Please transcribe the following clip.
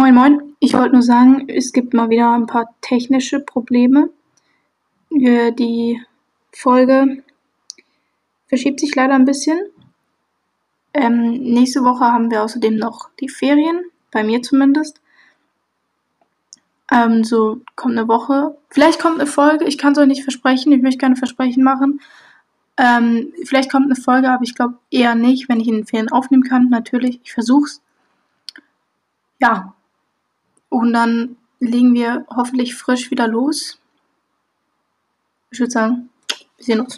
Moin Moin, ich wollte nur sagen, es gibt mal wieder ein paar technische Probleme. Die Folge verschiebt sich leider ein bisschen. Ähm, nächste Woche haben wir außerdem noch die Ferien, bei mir zumindest. Ähm, so kommt eine Woche. Vielleicht kommt eine Folge, ich kann es euch nicht versprechen, ich möchte keine Versprechen machen. Ähm, vielleicht kommt eine Folge, aber ich glaube eher nicht, wenn ich in den Ferien aufnehmen kann. Natürlich, ich versuch's. Ja, und dann legen wir hoffentlich frisch wieder los. Ich würde sagen, wir sehen uns.